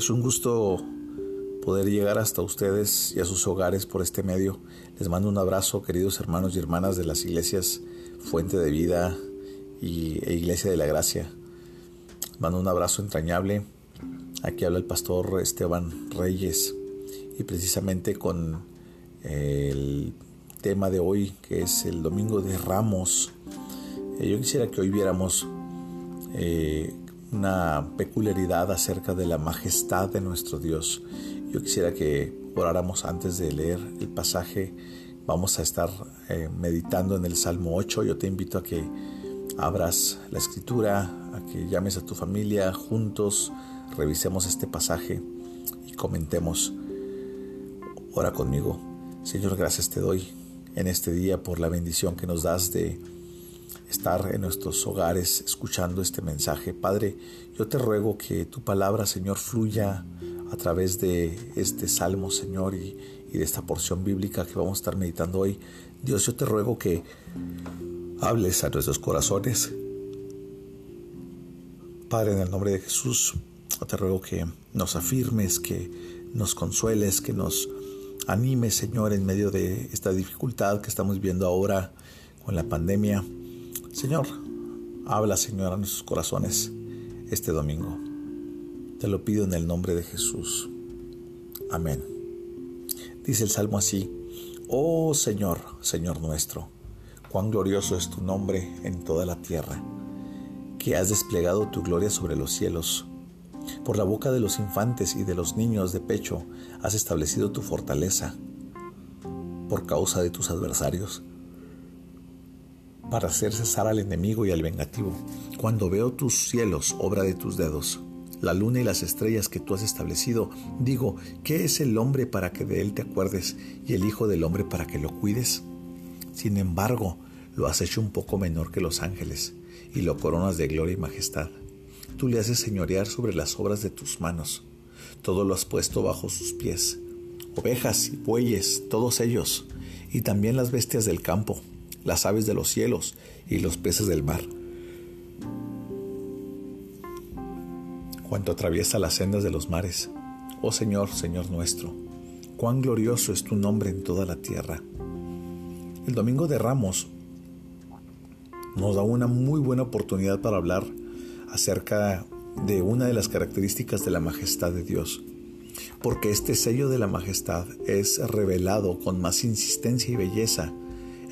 Es un gusto poder llegar hasta ustedes y a sus hogares por este medio. Les mando un abrazo, queridos hermanos y hermanas de las iglesias Fuente de Vida y, e Iglesia de la Gracia. Mando un abrazo entrañable. Aquí habla el pastor Esteban Reyes y precisamente con el tema de hoy que es el Domingo de Ramos. Eh, yo quisiera que hoy viéramos eh, una peculiaridad acerca de la majestad de nuestro Dios. Yo quisiera que oráramos antes de leer el pasaje. Vamos a estar eh, meditando en el Salmo 8. Yo te invito a que abras la escritura, a que llames a tu familia juntos, revisemos este pasaje y comentemos. Ora conmigo. Señor, gracias te doy en este día por la bendición que nos das de estar en nuestros hogares escuchando este mensaje. Padre, yo te ruego que tu palabra, Señor, fluya a través de este salmo, Señor, y, de esta porción bíblica que vamos a estar meditando hoy. Dios, yo te ruego que hables a nuestros corazones. Padre, en el nombre de Jesús, yo te ruego que nos afirmes, que nos consueles, que nos animes, Señor, en medio de esta dificultad que estamos viendo ahora con la pandemia. Señor, habla, Señor, a nuestros corazones este domingo. Te lo pido en el nombre de Jesús. Amén. Dice el Salmo así, Oh Señor, Señor nuestro, cuán glorioso es tu nombre en toda la tierra, que has desplegado tu gloria sobre los cielos. Por la boca de los infantes y de los niños de pecho has establecido tu fortaleza por causa de tus adversarios para hacer cesar al enemigo y al vengativo. Cuando veo tus cielos, obra de tus dedos, la luna y las estrellas que tú has establecido, digo, ¿qué es el hombre para que de él te acuerdes y el Hijo del hombre para que lo cuides? Sin embargo, lo has hecho un poco menor que los ángeles y lo coronas de gloria y majestad. Tú le haces señorear sobre las obras de tus manos. Todo lo has puesto bajo sus pies. Ovejas y bueyes, todos ellos, y también las bestias del campo, las aves de los cielos y los peces del mar. Cuanto atraviesa las sendas de los mares, oh Señor, Señor nuestro, cuán glorioso es tu nombre en toda la tierra. El domingo de Ramos nos da una muy buena oportunidad para hablar acerca de una de las características de la majestad de Dios, porque este sello de la majestad es revelado con más insistencia y belleza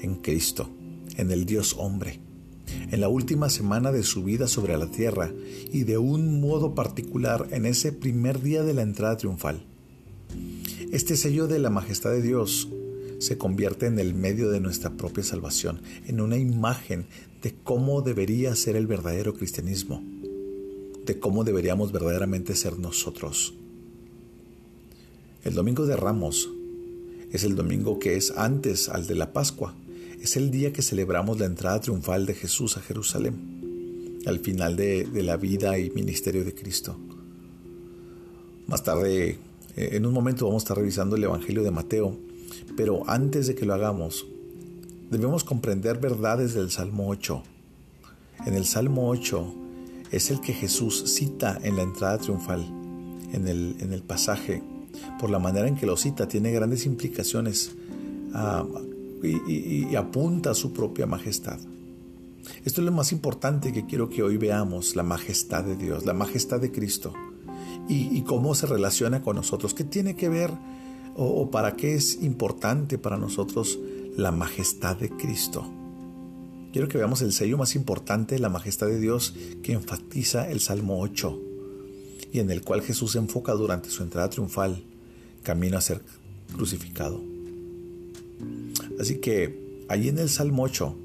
en Cristo, en el Dios hombre, en la última semana de su vida sobre la tierra y de un modo particular en ese primer día de la entrada triunfal. Este sello de la majestad de Dios se convierte en el medio de nuestra propia salvación, en una imagen de cómo debería ser el verdadero cristianismo, de cómo deberíamos verdaderamente ser nosotros. El domingo de Ramos es el domingo que es antes al de la Pascua, es el día que celebramos la entrada triunfal de Jesús a Jerusalén, al final de, la vida y ministerio de Cristo. Más tarde, eh, en un momento vamos a estar revisando el Evangelio de Mateo, pero antes de que lo hagamos, debemos comprender verdades del Salmo 8. En el Salmo 8 es el que Jesús cita en la entrada triunfal, en el, pasaje. Por la manera en que lo cita, tiene grandes implicaciones a, y, apunta a su propia majestad. Esto es lo más importante que quiero que hoy veamos, la majestad de Dios, la majestad de Cristo y, cómo se relaciona con nosotros, qué tiene que ver o, para qué es importante para nosotros la majestad de Cristo. Quiero que veamos el sello más importante, la majestad de Dios, que enfatiza el Salmo 8 y en el cual Jesús se enfoca durante su entrada triunfal, camino a ser crucificado. Así que allí en el Salmo 8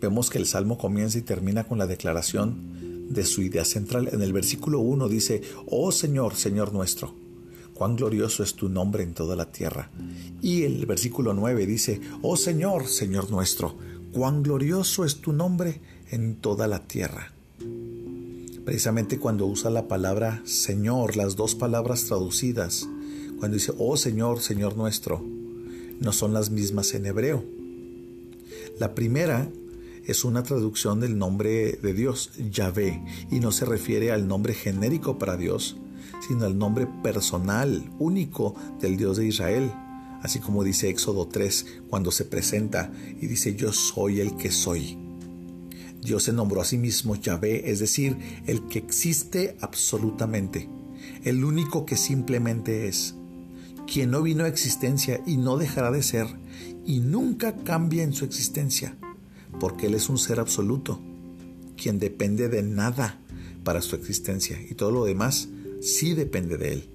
vemos que el Salmo comienza y termina con la declaración de su idea central. En el versículo 1 dice, Oh Señor, Señor nuestro, cuán glorioso es tu nombre en toda la tierra. Y el versículo 9 dice, Oh Señor, Señor nuestro, cuán glorioso es tu nombre en toda la tierra. Precisamente cuando usa la palabra Señor, las dos palabras traducidas, cuando dice, Oh Señor, Señor nuestro, no son las mismas en hebreo. La primera es una traducción del nombre de Dios, Yahvé, y no se refiere al nombre genérico para Dios, sino el nombre personal, único del Dios de Israel. Así como dice Éxodo 3 cuando se presenta y dice yo soy el que soy. Dios se nombró a sí mismo Yahvé, es decir, el que existe absolutamente, el único que simplemente es, quien no vino a existencia y no dejará de ser, y nunca cambia en su existencia, porque Él es un ser absoluto, quien depende de nada para su existencia, y todo lo demás sí depende de Él.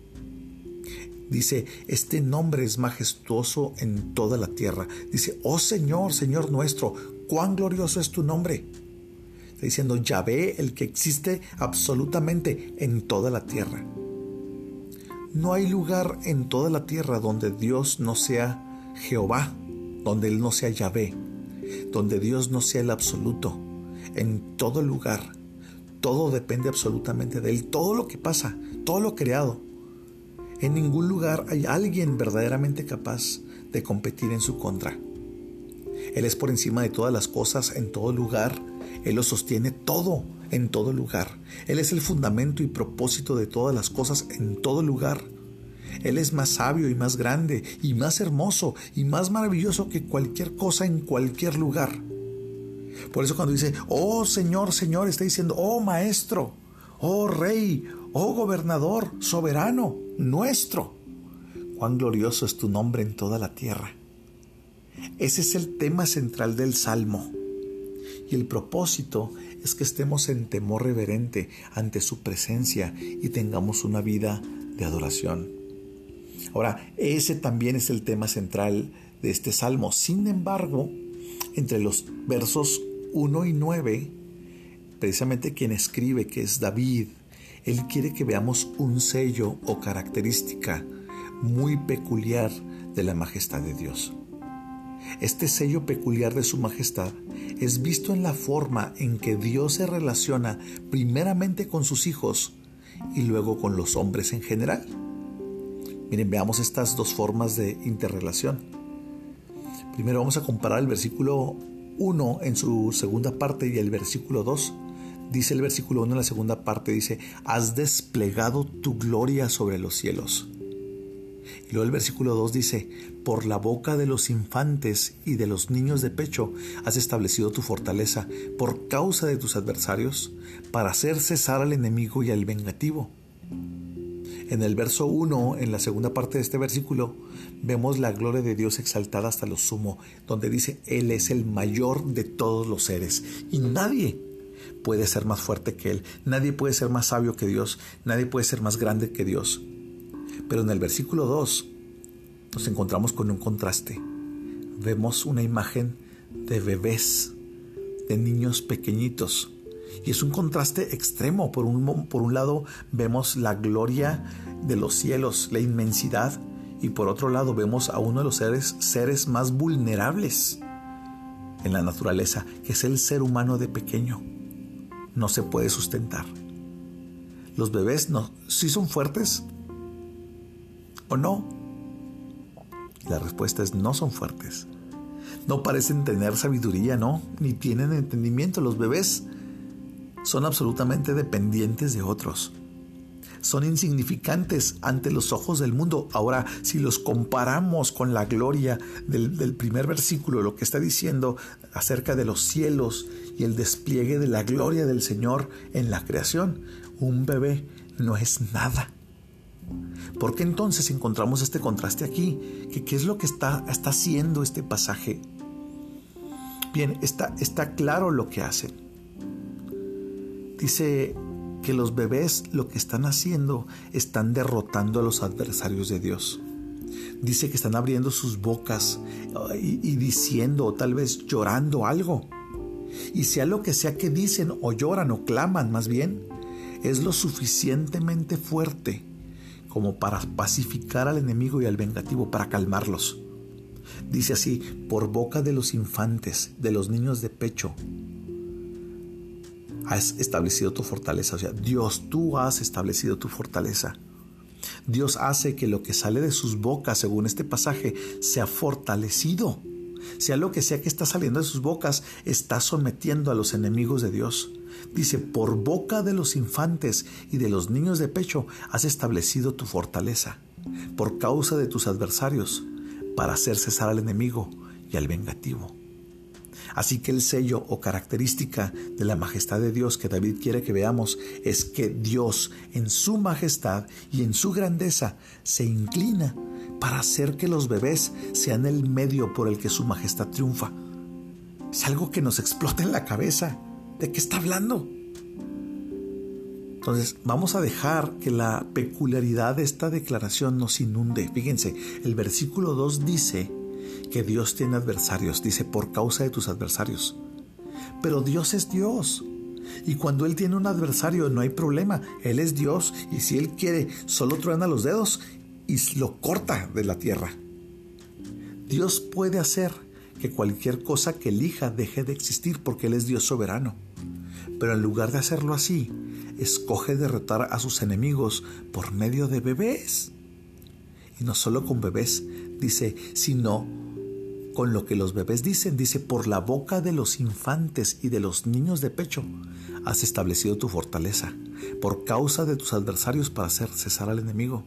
Dice, este nombre es majestuoso en toda la tierra. Dice, oh Señor, Señor nuestro, cuán glorioso es tu nombre. Está diciendo, Yahvé, el que existe absolutamente en toda la tierra. No hay lugar en toda la tierra donde Dios no sea Jehová, donde Él no sea Yahvé, donde Dios no sea el absoluto. En todo lugar, todo depende absolutamente de Él. Todo lo que pasa, todo lo creado. En ningún lugar hay alguien verdaderamente capaz de competir en su contra. Él es por encima de todas las cosas en todo lugar. Él lo sostiene todo en todo lugar. Él es el fundamento y propósito de todas las cosas en todo lugar. Él es más sabio y más grande y más hermoso y más maravilloso que cualquier cosa en cualquier lugar. Por eso cuando dice, oh Señor, Señor, está diciendo, oh Maestro, oh Rey, oh Gobernador, soberano, nuestro. Cuán glorioso es tu nombre en toda la tierra. Ese es el tema central del Salmo. Y el propósito es que estemos en temor reverente ante su presencia y tengamos una vida de adoración. Ahora, ese también es el tema central de este salmo. Sin embargo, entre los versos 1 y 9, precisamente quien escribe, que es David, él quiere que veamos un sello o característica muy peculiar de la majestad de Dios. Este sello peculiar de su majestad es visto en la forma en que Dios se relaciona primeramente con sus hijos y luego con los hombres en general. Miren, veamos estas dos formas de interrelación. Primero vamos a comparar el versículo 1 en su segunda parte y el versículo 2. Dice el versículo 1 en la segunda parte, dice, has desplegado tu gloria sobre los cielos. Y luego el versículo 2 dice, por la boca de los infantes y de los niños de pecho has establecido tu fortaleza por causa de tus adversarios, para hacer cesar al enemigo y al vengativo. En el verso 1, en la segunda parte de este versículo, vemos la gloria de Dios exaltada hasta lo sumo, donde dice, Él es el mayor de todos los seres y nadie puede ser más fuerte que Él, nadie puede ser más sabio que Dios, nadie puede ser más grande que Dios. Pero en el versículo 2 nos encontramos con un contraste. Vemos una imagen de bebés, de niños pequeñitos, y es un contraste extremo. Por un, por un lado vemos la gloria de los cielos, la inmensidad, y por otro lado vemos a uno de los seres, seres más vulnerables en la naturaleza, que es el ser humano de pequeño. No se puede sustentar. Los bebés no, sí son fuertes o no. La respuesta es no son fuertes. No parecen tener sabiduría, no, ni tienen entendimiento. Los bebés son absolutamente dependientes de otros. Son insignificantes ante los ojos del mundo. Ahora, si los comparamos con la gloria del, primer versículo, lo que está diciendo acerca de los cielos y el despliegue de la gloria del Señor en la creación, un bebé no es nada. ¿Por qué entonces encontramos este contraste aquí? ¿Qué, qué es lo que está, está haciendo este pasaje? Bien, está, está claro lo que hacen Dice que los bebés lo que están haciendo están derrotando a los adversarios de Dios. Dice que están abriendo sus bocas y, y diciendo o tal vez llorando algo. Y sea lo que sea que dicen o lloran o claman más bien, es lo suficientemente fuerte como para pacificar al enemigo y al vengativo, para calmarlos. Dice así, por boca de los infantes, de los niños de pecho, has establecido tu fortaleza. O sea, Dios, tú has establecido tu fortaleza. Dios hace que lo que sale de sus bocas, según este pasaje, sea fortalecido. Sea lo que sea que está saliendo de sus bocas, está sometiendo a los enemigos de Dios. Dice, por boca de los infantes y de los niños de pecho has establecido tu fortaleza, por causa de tus adversarios, para hacer cesar al enemigo y al vengativo. Así que el sello o característica de la majestad de Dios que David quiere que veamos es que Dios en su majestad y en su grandeza se inclina para hacer que los bebés sean el medio por el que su majestad triunfa. Es algo que nos explota en la cabeza. ¿De qué está hablando? Entonces, vamos a dejar que la peculiaridad de esta declaración nos inunde. Fíjense, el versículo 2 dice, que Dios tiene adversarios, dice, por causa de tus adversarios. Pero Dios es Dios. Y cuando Él tiene un adversario no hay problema. Él es Dios y si Él quiere, solo truena los dedos y lo corta de la tierra. Dios puede hacer que cualquier cosa que elija deje de existir porque Él es Dios soberano. Pero en lugar de hacerlo así, escoge derrotar a sus enemigos por medio de bebés. Y no solo con bebés, dice, sino con lo que los bebés dicen. Dice, por la boca de los infantes y de los niños de pecho has establecido tu fortaleza, por causa de tus adversarios para hacer cesar al enemigo.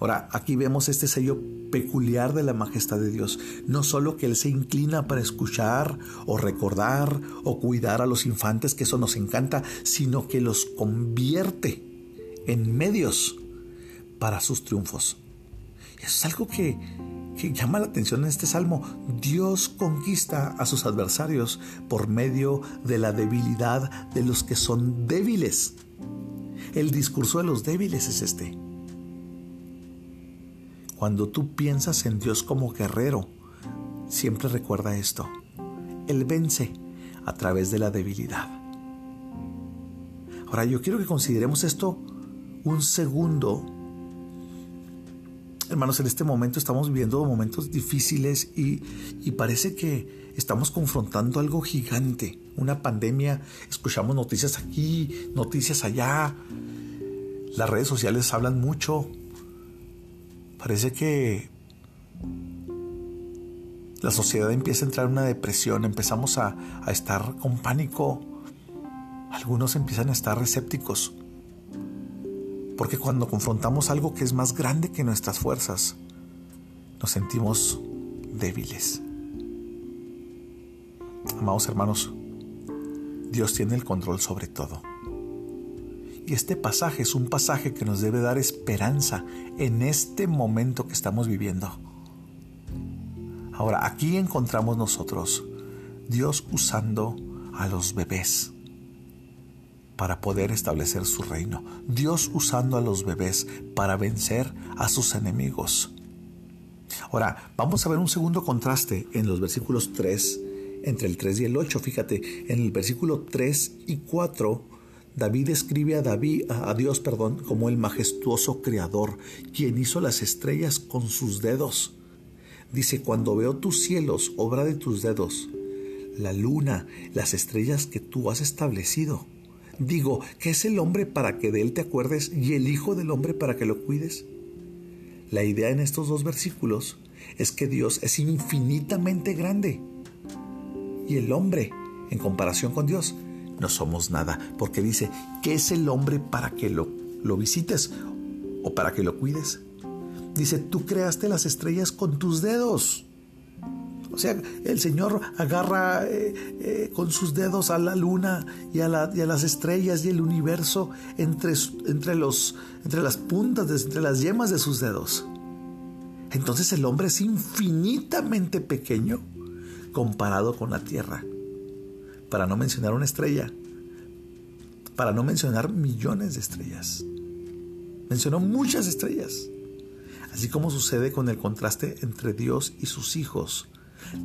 Ahora, aquí vemos este sello peculiar de la majestad de Dios. No solo que Él se inclina para escuchar o recordar o cuidar a los infantes, que eso nos encanta, sino que los convierte en medios para sus triunfos. Eso es algo que, que llama la atención en este salmo. Dios conquista a sus adversarios por medio de la debilidad de los que son débiles. El discurso de los débiles es este. Cuando tú piensas en Dios como guerrero, siempre recuerda esto. Él vence a través de la debilidad. Ahora yo quiero que consideremos esto un segundo Hermanos, en este momento estamos viviendo momentos difíciles y, parece que estamos confrontando algo gigante, una pandemia. Escuchamos noticias aquí, noticias allá. Las redes sociales hablan mucho. Parece que la sociedad empieza a entrar en una depresión, empezamos a, estar con pánico. Algunos empiezan a estar escépticos. Porque cuando confrontamos algo que es más grande que nuestras fuerzas, nos sentimos débiles. Amados hermanos, Dios tiene el control sobre todo. Y este pasaje es un pasaje que nos debe dar esperanza en este momento que estamos viviendo. Ahora, aquí encontramos nosotros Dios usando a los bebés para poder establecer su reino. Dios usando a los bebés para vencer a sus enemigos. Ahora, vamos a ver un segundo contraste en los versículos 3, entre el 3 y el 8. Fíjate, en el versículo 3 y 4, David escribe a, David, a Dios perdón, como el majestuoso creador, quien hizo las estrellas con sus dedos. Dice, cuando veo tus cielos, obra de tus dedos, la luna, las estrellas que tú has establecido, Digo, ¿qué es el hombre para que de él te acuerdes y el Hijo del hombre para que lo cuides? La idea en estos dos versículos es que Dios es infinitamente grande y el hombre, en comparación con Dios, no somos nada, porque dice, ¿qué es el hombre para que lo, lo visites o para que lo cuides? Dice, tú creaste las estrellas con tus dedos. O sea, el Señor agarra eh, eh, con sus dedos a la luna y a, las estrellas y el universo entre, entre, los, entre las puntas, entre las yemas de sus dedos. Entonces el hombre es infinitamente pequeño comparado con la tierra. Para no mencionar una estrella. Para no mencionar millones de estrellas. Mencionó muchas estrellas. Así como sucede con el contraste entre Dios y sus hijos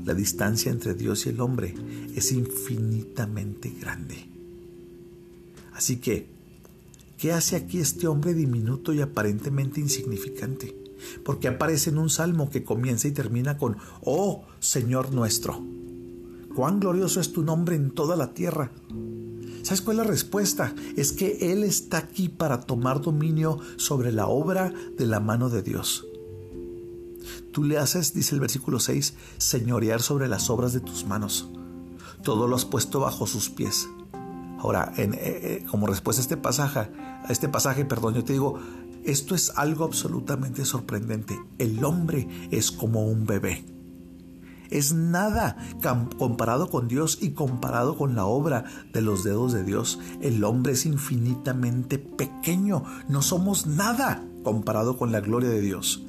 la distancia entre Dios y el hombre es infinitamente grande. Así que, ¿qué hace aquí este hombre diminuto y aparentemente insignificante? Porque aparece en un salmo que comienza y termina con, Oh Señor nuestro, cuán glorioso es tu nombre en toda la tierra. ¿Sabes cuál es la respuesta? Es que Él está aquí para tomar dominio sobre la obra de la mano de Dios. Tú le haces, dice el versículo 6, señorear sobre las obras de tus manos. Todo lo has puesto bajo sus pies. Ahora, en, eh, eh, como respuesta a este pasaje, a este pasaje, perdón, yo te digo, esto es algo absolutamente sorprendente. El hombre es como un bebé. Es nada comparado con Dios y comparado con la obra de los dedos de Dios. El hombre es infinitamente pequeño. No somos nada comparado con la gloria de Dios.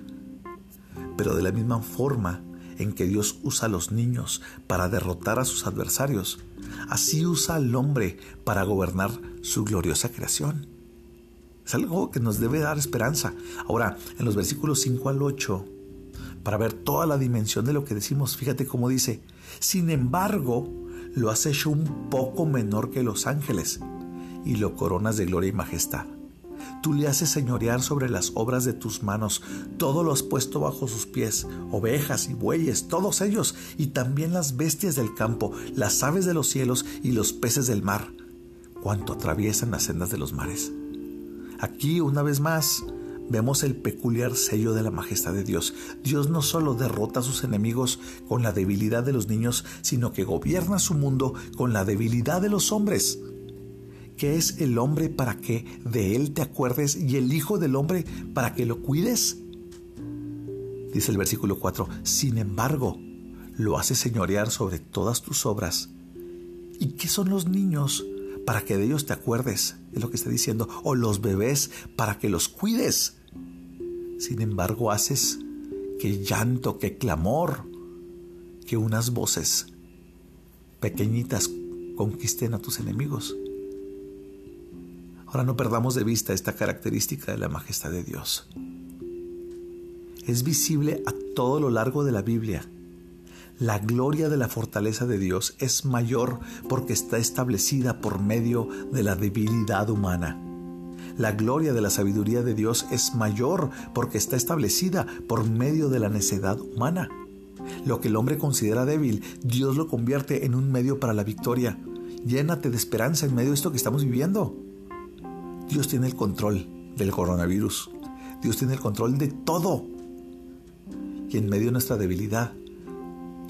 Pero de la misma forma en que Dios usa a los niños para derrotar a sus adversarios, así usa al hombre para gobernar su gloriosa creación. Es algo que nos debe dar esperanza. Ahora, en los versículos 5 al 8, para ver toda la dimensión de lo que decimos, fíjate cómo dice, sin embargo, lo has hecho un poco menor que los ángeles y lo coronas de gloria y majestad. Tú le haces señorear sobre las obras de tus manos, todo lo has puesto bajo sus pies, ovejas y bueyes, todos ellos, y también las bestias del campo, las aves de los cielos y los peces del mar, cuanto atraviesan las sendas de los mares. Aquí, una vez más, vemos el peculiar sello de la majestad de Dios. Dios no solo derrota a sus enemigos con la debilidad de los niños, sino que gobierna su mundo con la debilidad de los hombres. ¿Qué es el hombre para que de él te acuerdes y el Hijo del hombre para que lo cuides? Dice el versículo 4, sin embargo, lo hace señorear sobre todas tus obras. ¿Y qué son los niños? para que de ellos te acuerdes, es lo que está diciendo, o los bebés para que los cuides. Sin embargo, haces que llanto, que clamor, que unas voces pequeñitas conquisten a tus enemigos. Ahora no perdamos de vista esta característica de la majestad de Dios. Es visible a todo lo largo de la Biblia la gloria de la fortaleza de Dios es mayor porque está establecida por medio de la debilidad humana. La gloria de la sabiduría de Dios es mayor porque está establecida por medio de la necedad humana. Lo que el hombre considera débil, Dios lo convierte en un medio para la victoria. Llénate de esperanza en medio de esto que estamos viviendo. Dios tiene el control del coronavirus. Dios tiene el control de todo. Y en medio de nuestra debilidad,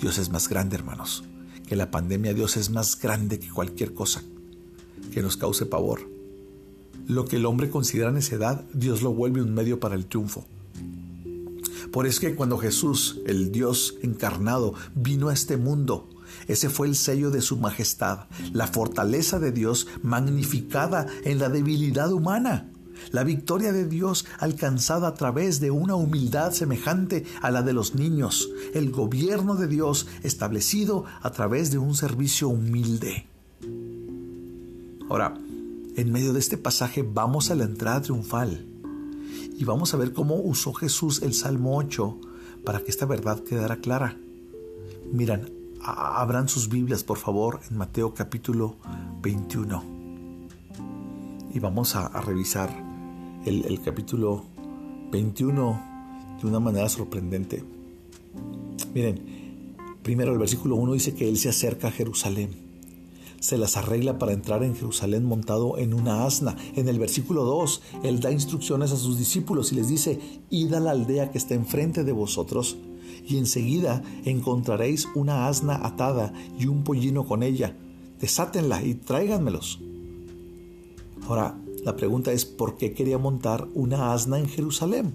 Dios es más grande, hermanos. Que la pandemia, Dios es más grande que cualquier cosa que nos cause pavor. Lo que el hombre considera necedad, Dios lo vuelve un medio para el triunfo. Por eso que cuando Jesús, el Dios encarnado, vino a este mundo, ese fue el sello de su majestad, la fortaleza de Dios magnificada en la debilidad humana. La victoria de Dios alcanzada a través de una humildad semejante a la de los niños. El gobierno de Dios establecido a través de un servicio humilde. Ahora, en medio de este pasaje vamos a la entrada triunfal y vamos a ver cómo usó Jesús el Salmo 8 para que esta verdad quedara clara. Miran, abran sus Biblias por favor en Mateo capítulo 21 y vamos a, a revisar el, capítulo 21 de una manera sorprendente. Miren, primero el versículo 1 dice que Él se acerca a Jerusalén. Se las arregla para entrar en Jerusalén montado en una asna. En el versículo 2, Él da instrucciones a sus discípulos y les dice, id a la aldea que está enfrente de vosotros y enseguida encontraréis una asna atada y un pollino con ella. Desátenla y tráiganmelos. Ahora, la pregunta es, ¿por qué quería montar una asna en Jerusalén?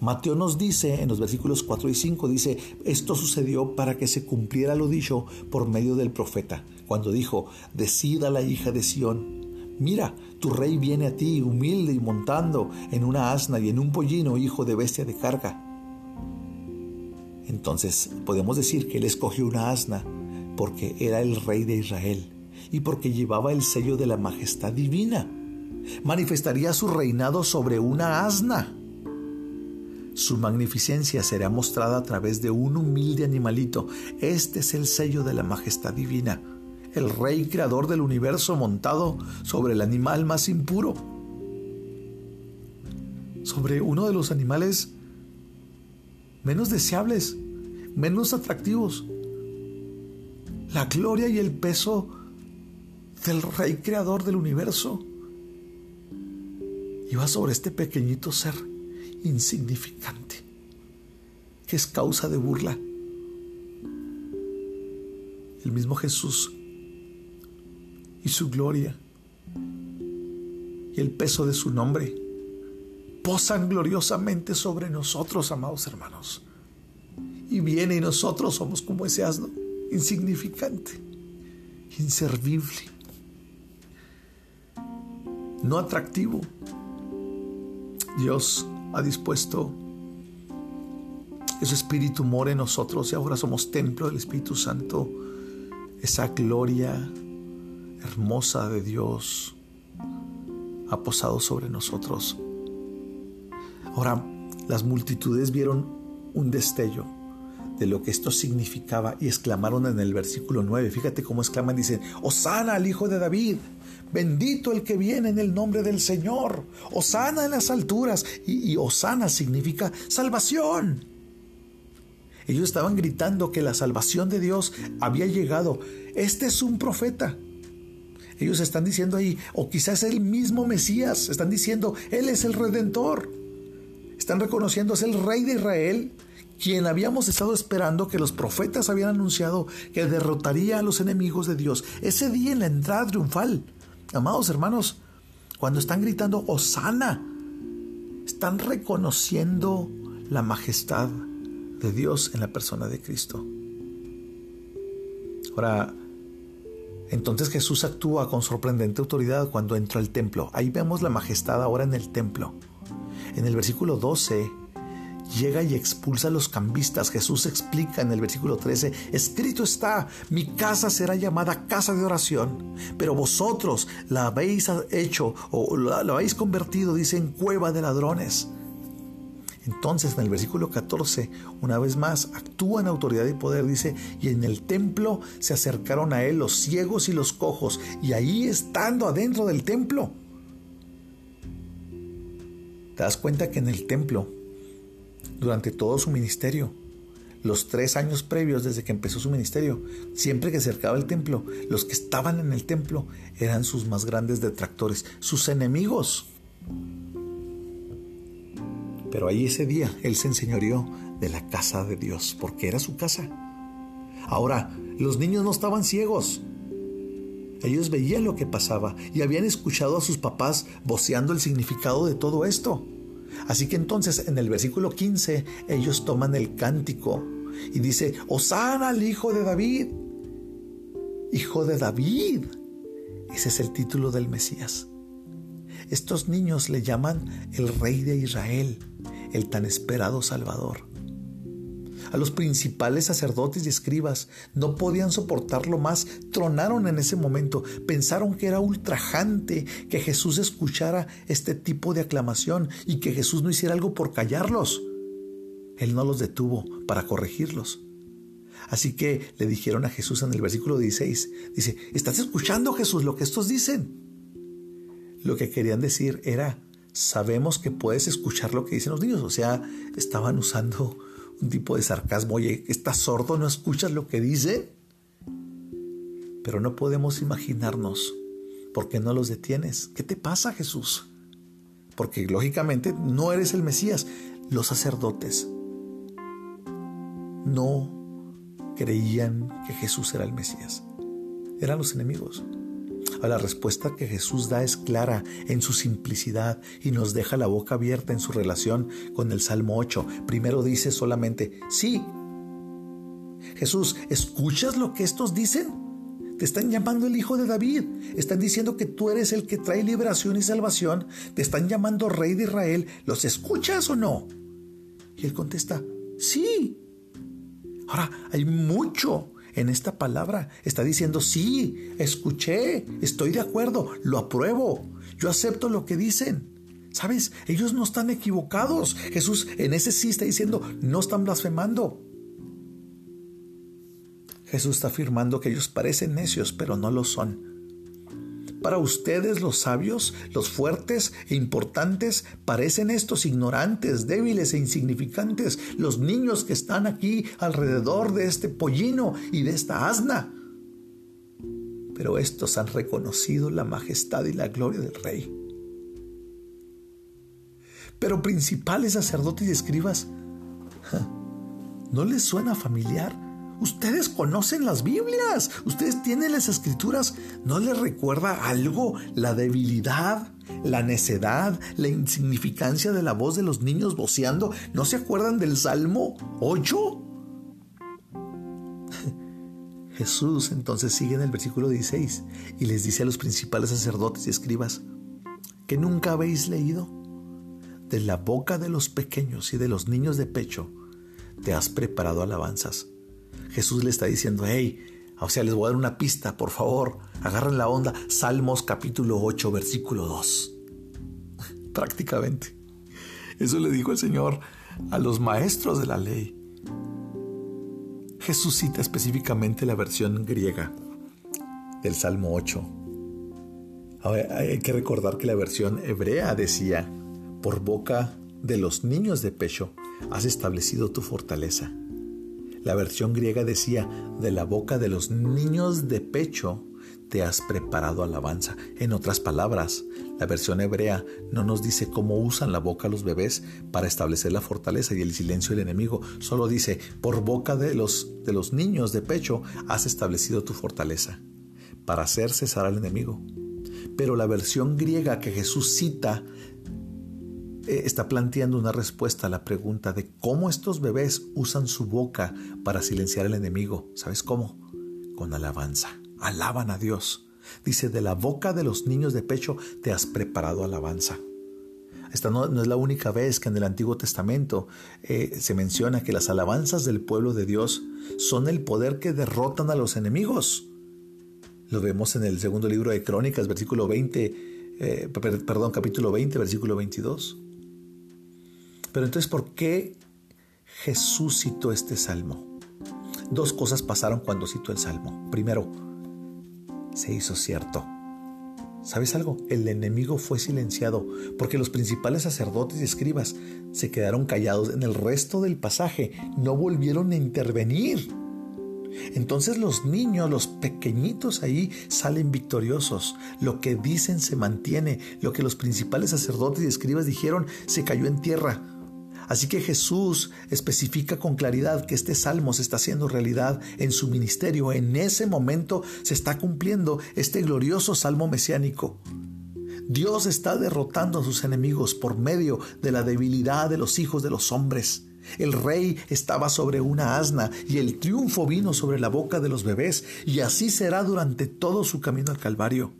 Mateo nos dice en los versículos 4 y 5, dice, esto sucedió para que se cumpliera lo dicho por medio del profeta, cuando dijo, decida la hija de Sión, mira, tu rey viene a ti humilde y montando en una asna y en un pollino hijo de bestia de carga. Entonces podemos decir que él escogió una asna porque era el rey de Israel y porque llevaba el sello de la majestad divina manifestaría su reinado sobre una asna. Su magnificencia será mostrada a través de un humilde animalito. Este es el sello de la majestad divina, el rey creador del universo montado sobre el animal más impuro, sobre uno de los animales menos deseables, menos atractivos. La gloria y el peso del rey creador del universo va sobre este pequeñito ser insignificante, que es causa de burla. El mismo Jesús y su gloria y el peso de su nombre posan gloriosamente sobre nosotros, amados hermanos. Y viene y nosotros somos como ese asno, insignificante, inservible, no atractivo. Dios ha dispuesto su Espíritu more en nosotros y ahora somos templo del Espíritu Santo. Esa gloria hermosa de Dios ha posado sobre nosotros. Ahora, las multitudes vieron un destello de lo que esto significaba y exclamaron en el versículo 9. Fíjate cómo exclaman, dicen, Osana al Hijo de David, bendito el que viene en el nombre del Señor, Osana en las alturas. Y, y Osana significa salvación. Ellos estaban gritando que la salvación de Dios había llegado. Este es un profeta. Ellos están diciendo ahí, o quizás el mismo Mesías, están diciendo, Él es el Redentor. Están reconociendo, es el Rey de Israel, quien habíamos estado esperando que los profetas habían anunciado que derrotaría a los enemigos de Dios. Ese día en la entrada triunfal. Amados hermanos, cuando están gritando, Osana, están reconociendo la majestad de Dios en la persona de Cristo. Ahora, entonces Jesús actúa con sorprendente autoridad cuando entra al templo. Ahí vemos la majestad ahora en el templo. En el versículo 12 llega y expulsa a los cambistas. Jesús explica en el versículo 13, escrito está, mi casa será llamada casa de oración, pero vosotros la habéis hecho o la, habéis convertido, dice, en cueva de ladrones. Entonces en el versículo 14, una vez más, actúa en autoridad y poder, dice, y en el templo se acercaron a él los ciegos y los cojos, y ahí estando adentro del templo. Te das cuenta que en el templo, durante todo su ministerio, los tres años previos desde que empezó su ministerio, siempre que acercaba el templo, los que estaban en el templo eran sus más grandes detractores, sus enemigos. Pero ahí ese día él se enseñoreó de la casa de Dios, porque era su casa. Ahora, los niños no estaban ciegos. Ellos veían lo que pasaba y habían escuchado a sus papás voceando el significado de todo esto. Así que entonces en el versículo 15 ellos toman el cántico y dice, Osana al hijo de David. Hijo de David. Ese es el título del Mesías. Estos niños le llaman el rey de Israel, el tan esperado Salvador. A los principales sacerdotes y escribas no podían soportarlo más, tronaron en ese momento, pensaron que era ultrajante que Jesús escuchara este tipo de aclamación y que Jesús no hiciera algo por callarlos. Él no los detuvo para corregirlos. Así que le dijeron a Jesús en el versículo 16, dice, ¿estás escuchando Jesús lo que estos dicen? Lo que querían decir era, sabemos que puedes escuchar lo que dicen los niños. O sea, estaban usando un tipo de sarcasmo. Oye, ¿estás sordo? ¿No escuchas lo que dice? Pero no podemos imaginarnos por qué no los detienes. ¿Qué te pasa, Jesús? Porque lógicamente no eres el Mesías. Los sacerdotes no creían que Jesús era el Mesías. Eran los enemigos. La respuesta que Jesús da es clara en su simplicidad y nos deja la boca abierta en su relación con el Salmo 8. Primero dice solamente, sí. Jesús, ¿escuchas lo que estos dicen? Te están llamando el hijo de David. Están diciendo que tú eres el que trae liberación y salvación. Te están llamando rey de Israel. ¿Los escuchas o no? Y él contesta, sí. Ahora, hay mucho en esta palabra. Está diciendo, sí, escuché, estoy de acuerdo, lo apruebo, yo acepto lo que dicen. ¿Sabes? Ellos no están equivocados. Jesús en ese sí está diciendo, no están blasfemando. Jesús está afirmando que ellos parecen necios, pero no lo son. Para ustedes los sabios, los fuertes e importantes, parecen estos ignorantes, débiles e insignificantes, los niños que están aquí alrededor de este pollino y de esta asna. Pero estos han reconocido la majestad y la gloria del Rey. Pero principales sacerdotes y escribas, ¿no les suena familiar? Ustedes conocen las Biblias, ustedes tienen las escrituras. ¿No les recuerda algo la debilidad, la necedad, la insignificancia de la voz de los niños voceando? ¿No se acuerdan del Salmo 8? Jesús entonces sigue en el versículo 16 y les dice a los principales sacerdotes y escribas que nunca habéis leído. De la boca de los pequeños y de los niños de pecho te has preparado alabanzas. Jesús le está diciendo, hey, o sea, les voy a dar una pista, por favor, agarren la onda. Salmos capítulo 8, versículo 2. Prácticamente. Eso le dijo el Señor a los maestros de la ley. Jesús cita específicamente la versión griega del Salmo 8. hay que recordar que la versión hebrea decía, por boca de los niños de pecho has establecido tu fortaleza. La versión griega decía, de la boca de los niños de pecho te has preparado alabanza. En otras palabras, la versión hebrea no nos dice cómo usan la boca los bebés para establecer la fortaleza y el silencio del enemigo. Solo dice, por boca de los, de los niños de pecho has establecido tu fortaleza para hacer cesar al enemigo. Pero la versión griega que Jesús cita está planteando una respuesta a la pregunta de cómo estos bebés usan su boca para silenciar al enemigo. ¿Sabes cómo? Con alabanza alaban a Dios. Dice, de la boca de los niños de pecho te has preparado alabanza. Esta no, es la única vez que en el Antiguo Testamento eh, se menciona que las alabanzas del pueblo de Dios son el poder que derrotan a los enemigos. Lo vemos en el segundo libro de Crónicas, versículo 20, eh, perdón, capítulo 20, versículo 22. Pero entonces, ¿por qué Jesús citó este salmo? Dos cosas pasaron cuando citó el salmo. Primero, se hizo cierto. ¿Sabes algo? El enemigo fue silenciado porque los principales sacerdotes y escribas se quedaron callados en el resto del pasaje, no volvieron a intervenir. Entonces los niños, los pequeñitos ahí salen victoriosos. Lo que dicen se mantiene. Lo que los principales sacerdotes y escribas dijeron se cayó en tierra. Así que Jesús especifica con claridad que este salmo se está haciendo realidad en su ministerio. En ese momento se está cumpliendo este glorioso salmo mesiánico. Dios está derrotando a sus enemigos por medio de la debilidad de los hijos de los hombres. El rey estaba sobre una asna y el triunfo vino sobre la boca de los bebés y así será durante todo su camino al Calvario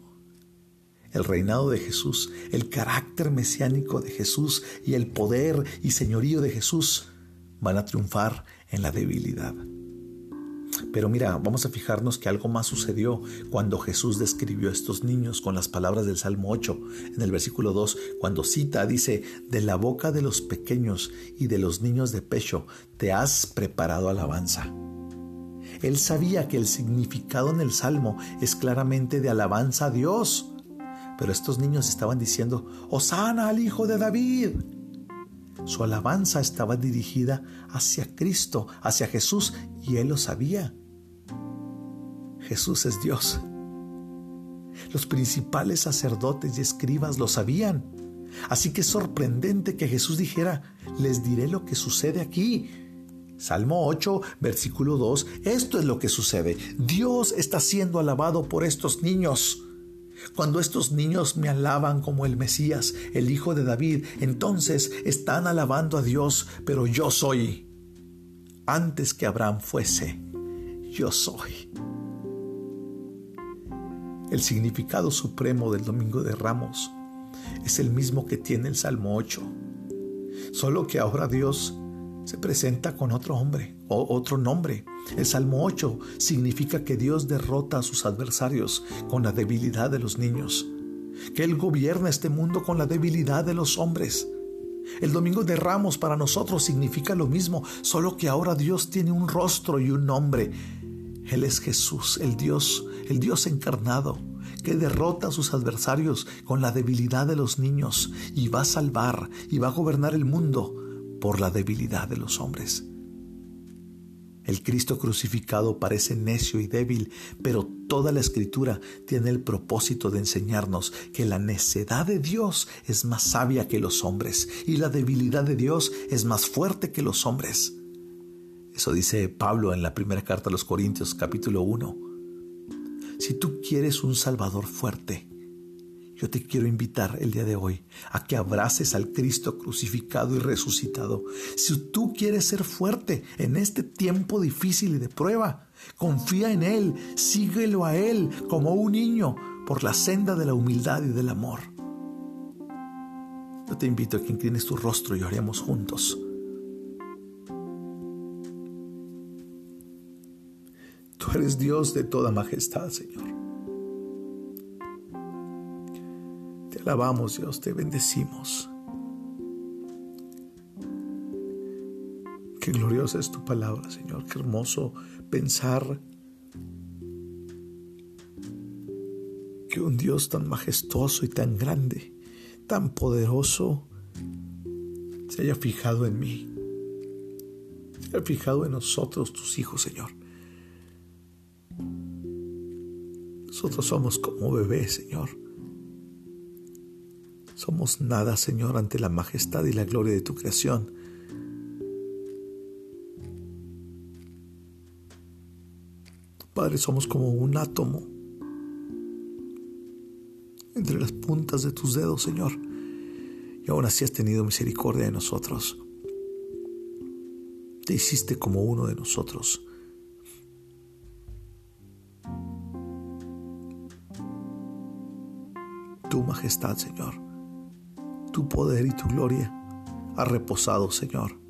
el reinado de Jesús, el carácter mesiánico de Jesús y el poder y señorío de Jesús van a triunfar en la debilidad. Pero mira, vamos a fijarnos que algo más sucedió cuando Jesús describió a estos niños con las palabras del Salmo 8. En el versículo 2, cuando cita, dice, de la boca de los pequeños y de los niños de pecho te has preparado alabanza. Él sabía que el significado en el Salmo es claramente de alabanza a Dios pero estos niños estaban diciendo, Osana al Hijo de David. Su alabanza estaba dirigida hacia Cristo, hacia Jesús, y él lo sabía. Jesús es Dios. Los principales sacerdotes y escribas lo sabían. Así que es sorprendente que Jesús dijera, les diré lo que sucede aquí. Salmo 8, versículo 2, esto es lo que sucede. Dios está siendo alabado por estos niños. Cuando estos niños me alaban como el Mesías, el Hijo de David, entonces están alabando a Dios, pero yo soy. Antes que Abraham fuese, yo soy. El significado supremo del Domingo de Ramos es el mismo que tiene el Salmo 8, solo que ahora Dios se presenta con otro hombre o otro nombre. El Salmo 8 significa que Dios derrota a sus adversarios con la debilidad de los niños, que Él gobierna este mundo con la debilidad de los hombres. El Domingo de Ramos para nosotros significa lo mismo, solo que ahora Dios tiene un rostro y un nombre. Él es Jesús, el Dios, el Dios encarnado, que derrota a sus adversarios con la debilidad de los niños y va a salvar y va a gobernar el mundo por la debilidad de los hombres. El Cristo crucificado parece necio y débil, pero toda la escritura tiene el propósito de enseñarnos que la necedad de Dios es más sabia que los hombres y la debilidad de Dios es más fuerte que los hombres. Eso dice Pablo en la primera carta a los Corintios capítulo 1. Si tú quieres un Salvador fuerte, yo te quiero invitar el día de hoy a que abraces al Cristo crucificado y resucitado. Si tú quieres ser fuerte en este tiempo difícil y de prueba, confía en Él, síguelo a Él como un niño por la senda de la humildad y del amor. Yo te invito a que inclines tu rostro y oremos juntos. Tú eres Dios de toda majestad, Señor. Alabamos, Dios, te bendecimos. Qué gloriosa es tu palabra, Señor. Qué hermoso pensar que un Dios tan majestuoso y tan grande, tan poderoso, se haya fijado en mí. Se haya fijado en nosotros, tus hijos, Señor. Nosotros somos como bebés, Señor somos nada, Señor, ante la majestad y la gloria de tu creación. Padre, somos como un átomo entre las puntas de tus dedos, Señor. Y aún así has tenido misericordia de nosotros. Te hiciste como uno de nosotros. Tu majestad, Señor tu poder y tu gloria ha reposado, Señor,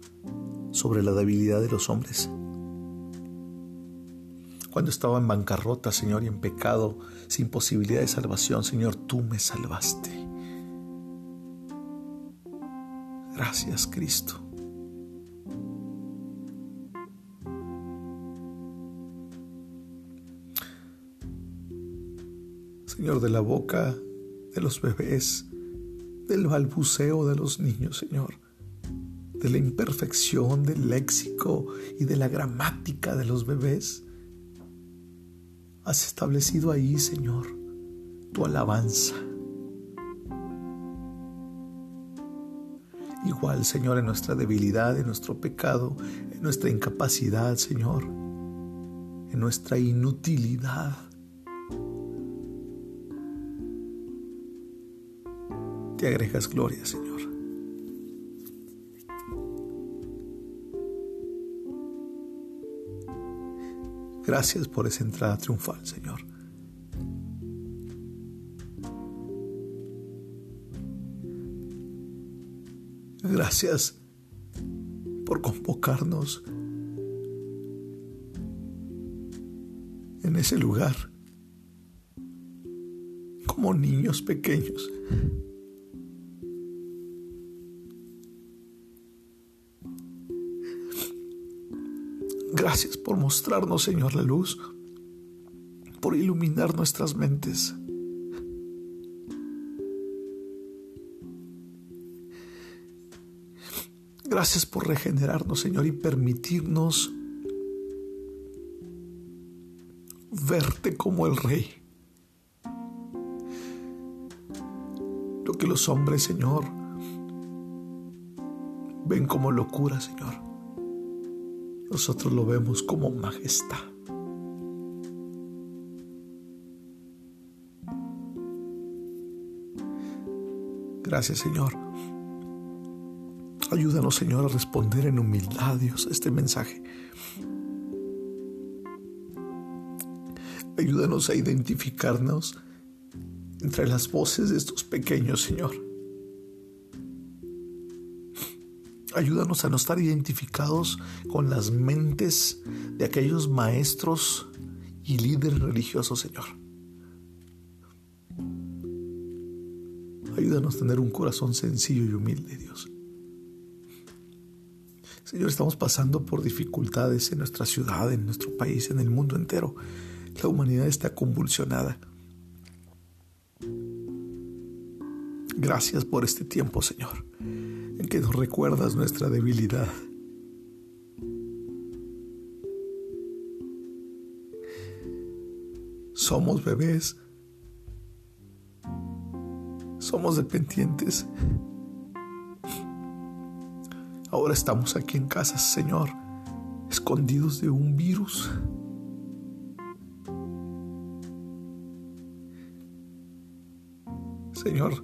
sobre la debilidad de los hombres. Cuando estaba en bancarrota, Señor, y en pecado, sin posibilidad de salvación, Señor, tú me salvaste. Gracias, Cristo. Señor, de la boca de los bebés del balbuceo de los niños, Señor, de la imperfección del léxico y de la gramática de los bebés. Has establecido ahí, Señor, tu alabanza. Igual, Señor, en nuestra debilidad, en nuestro pecado, en nuestra incapacidad, Señor, en nuestra inutilidad. Te agregas gloria, Señor. Gracias por esa entrada triunfal, Señor. Gracias por convocarnos en ese lugar como niños pequeños. Gracias por mostrarnos, Señor, la luz, por iluminar nuestras mentes. Gracias por regenerarnos, Señor, y permitirnos verte como el Rey. Lo que los hombres, Señor, ven como locura, Señor nosotros lo vemos como majestad. Gracias Señor. Ayúdanos Señor a responder en humildad, Dios, este mensaje. Ayúdanos a identificarnos entre las voces de estos pequeños, Señor. Ayúdanos a no estar identificados con las mentes de aquellos maestros y líderes religiosos, Señor. Ayúdanos a tener un corazón sencillo y humilde, Dios. Señor, estamos pasando por dificultades en nuestra ciudad, en nuestro país, en el mundo entero. La humanidad está convulsionada. Gracias por este tiempo, Señor en que nos recuerdas nuestra debilidad. Somos bebés. Somos dependientes. Ahora estamos aquí en casa, Señor, escondidos de un virus. Señor,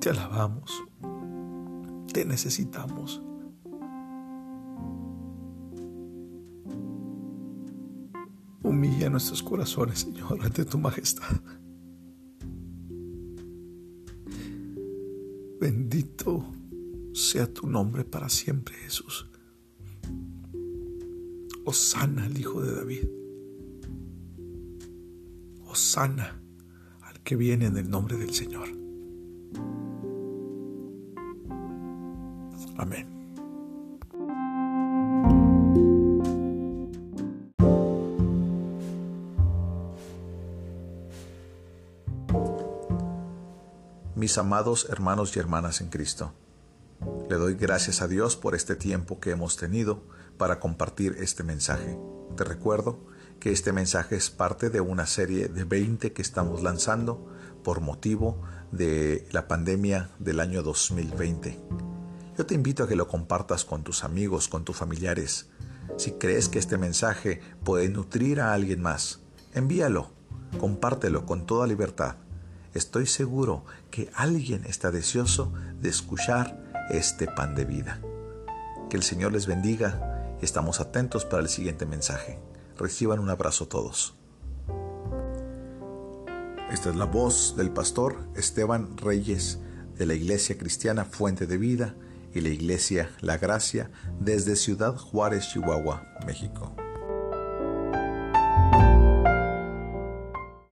te alabamos, te necesitamos. Humilla nuestros corazones, Señor, ante tu majestad. Bendito sea tu nombre para siempre, Jesús. Osana al Hijo de David. Osana al que viene en el nombre del Señor. Amén. Mis amados hermanos y hermanas en Cristo, le doy gracias a Dios por este tiempo que hemos tenido para compartir este mensaje. Te recuerdo que este mensaje es parte de una serie de 20 que estamos lanzando por motivo de la pandemia del año 2020. Yo te invito a que lo compartas con tus amigos, con tus familiares. Si crees que este mensaje puede nutrir a alguien más, envíalo, compártelo con toda libertad Estoy seguro que alguien está deseoso de escuchar este pan de vida. Que el Señor les bendiga y estamos atentos para el siguiente mensaje. Reciban un abrazo todos. Esta es la voz del pastor Esteban Reyes de la Iglesia Cristiana Fuente de Vida y la Iglesia La Gracia desde Ciudad Juárez, Chihuahua, México.